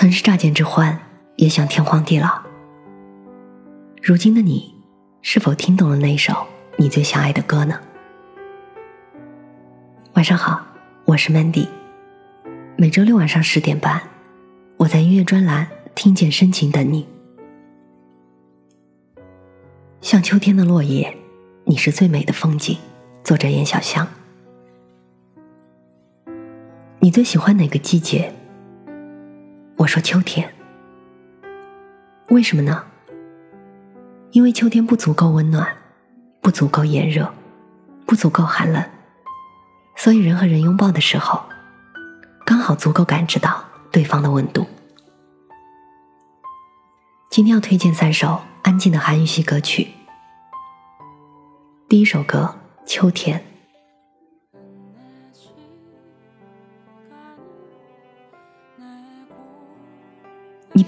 曾是乍见之欢，也想天荒地老。如今的你，是否听懂了那首你最想爱的歌呢？晚上好，我是 Mandy。每周六晚上十点半，我在音乐专栏听见深情等你。像秋天的落叶，你是最美的风景。作者严小香。你最喜欢哪个季节？说秋天。为什么呢？因为秋天不足够温暖，不足够炎热，不足够寒冷，所以人和人拥抱的时候，刚好足够感知到对方的温度。今天要推荐三首安静的韩语系歌曲。第一首歌《秋天》。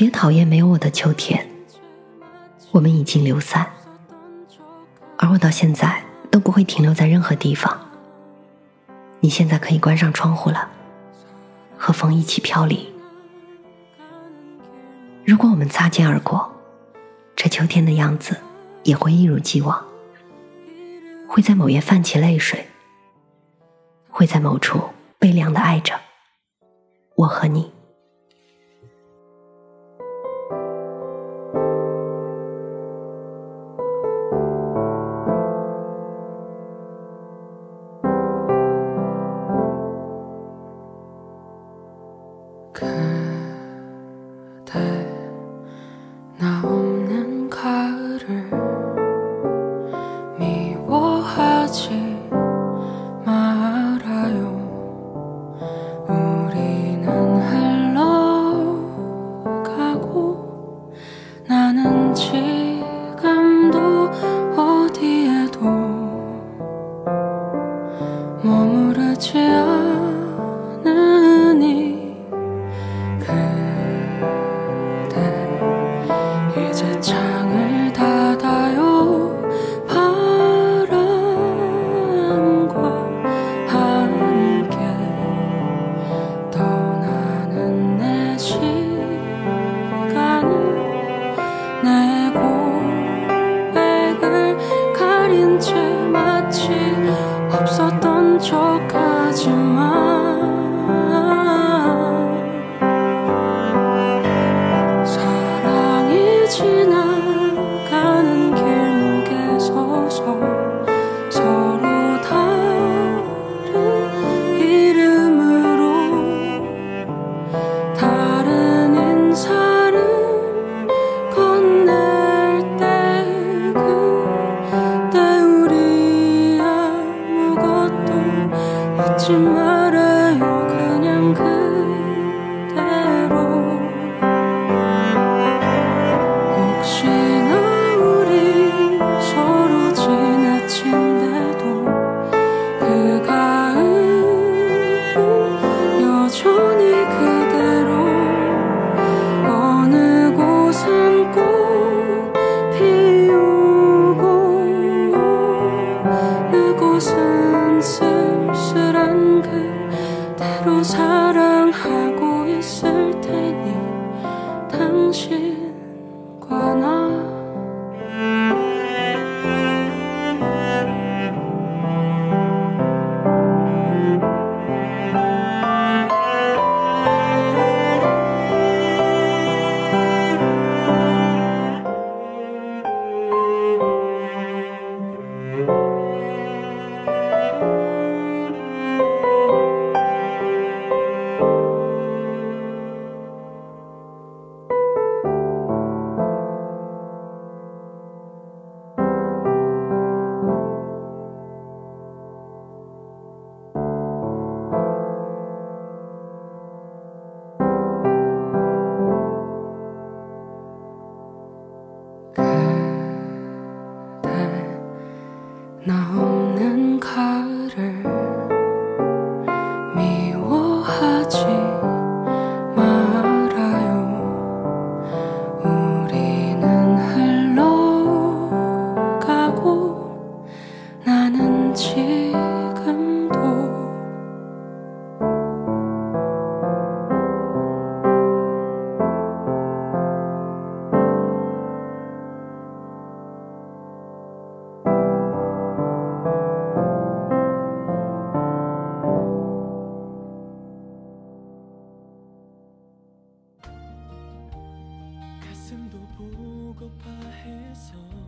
别讨厌没有我的秋天，我们已经流散，而我到现在都不会停留在任何地方。你现在可以关上窗户了，和风一起飘离。如果我们擦肩而过，这秋天的样子也会一如既往，会在某夜泛起泪水，会在某处悲凉的爱着我和你。了解吗？your mind.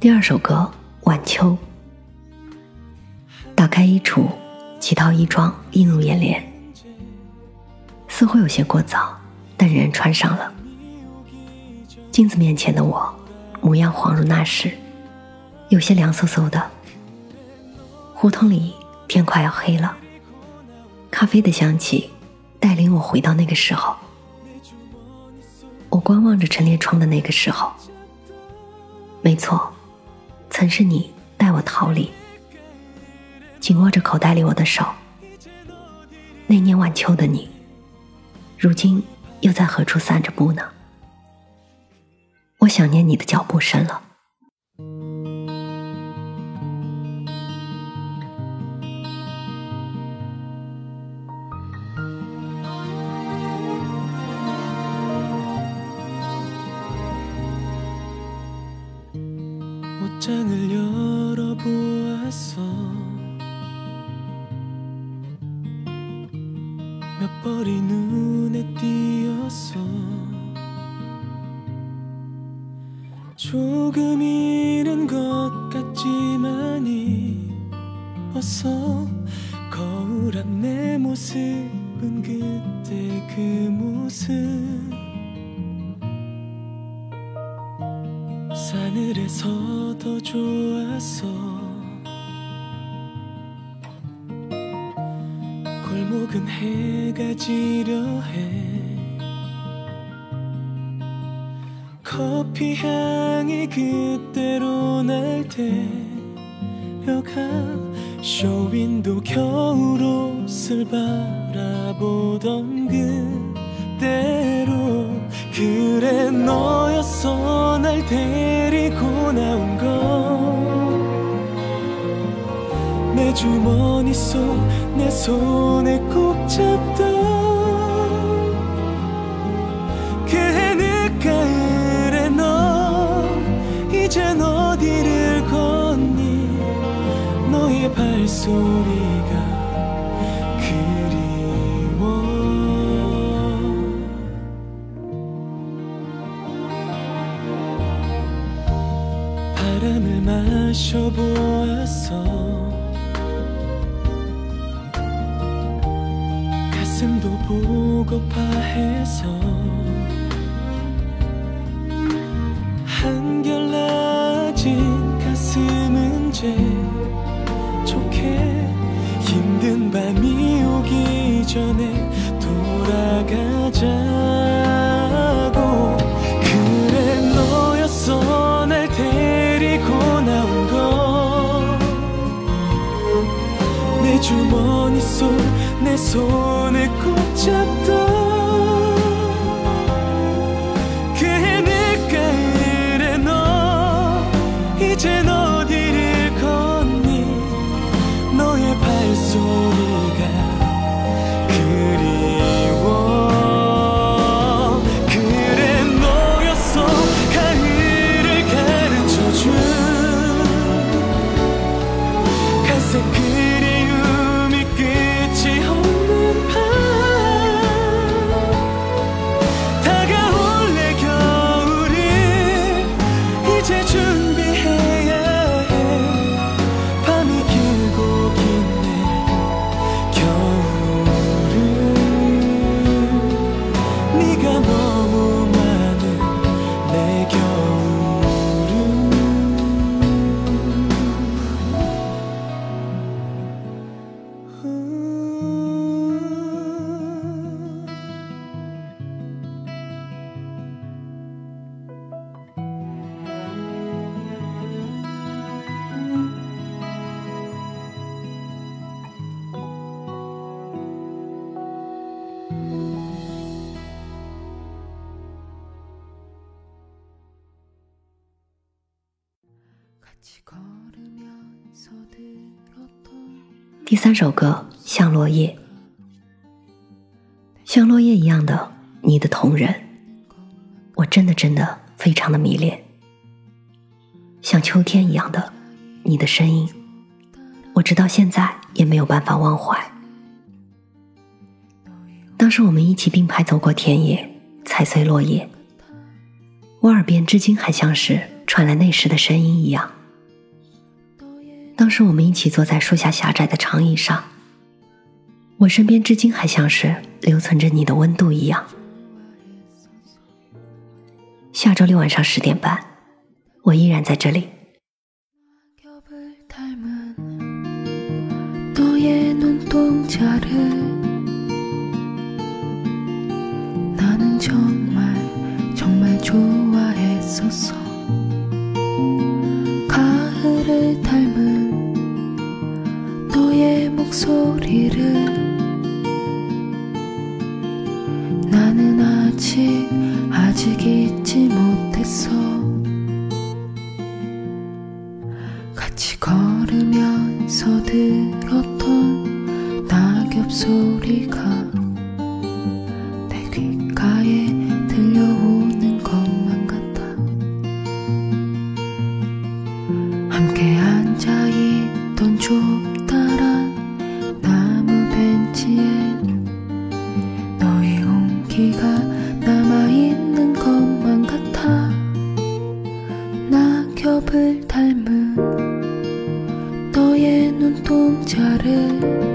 第二首歌《晚秋》，打开衣橱，几套衣装映入眼帘，似乎有些过早，但仍然穿上了。镜子面前的我，模样恍如那时，有些凉飕飕的。胡同里天快要黑了，咖啡的香气带领我回到那个时候。我观望着陈列窗的那个时候，没错，曾是你带我逃离，紧握着口袋里我的手。那年晚秋的你，如今又在何处散着步呢？我想念你的脚步声了。 책장을 열어보았어. 몇 벌이 눈에 띄었어. 조금 잃은 것 같지만이 어서 거울 앞 내 모습은 그때 그 모습. 하늘에서 더 좋았어. 골목은 해가 지려 해. 커피 향이 그대로 날 때려가. 쇼윈도 겨울 옷을 바라보던 그대로 그래 너였어 날 데리고 나온 건내 주머니 속 내 손에 꼭 잡던 그 늦가을에 너 이젠 어디를 걷니? 너의 발소리가 보았어. 가슴도 보고파 해서 한결나진 가슴은 제 좋게 힘든 밤이 오기 전에 돌아가자 내 손을 꼭 잡던 第三首歌像落叶。像落叶一样的你的同人我真的真的非常的迷恋。像秋天一样的你的声音我直到现在也没有办法忘怀。当时我们一起并排走过田野踩碎落叶我耳边至今还像是传来那时的声音一样。当时我们一起坐在树下狭窄的长椅上，我身边至今还像是留存着你的温度一样。下周六晚上十点半，我依然在这里。 숨소리가 내 귓가에 들려오는 것만 같아. 함께 앉아있던 좁다란 나무 벤치에 너의 온기가 남아있는 것만 같아. 낙엽을 닮은 너의 눈동자를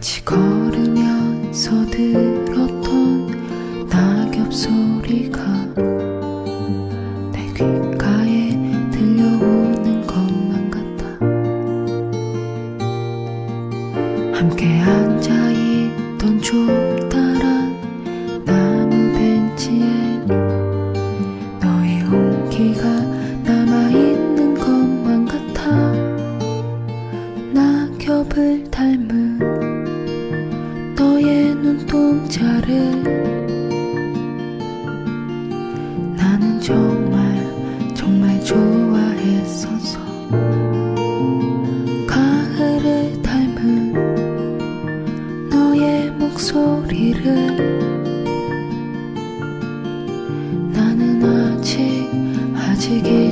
气孔 Take it.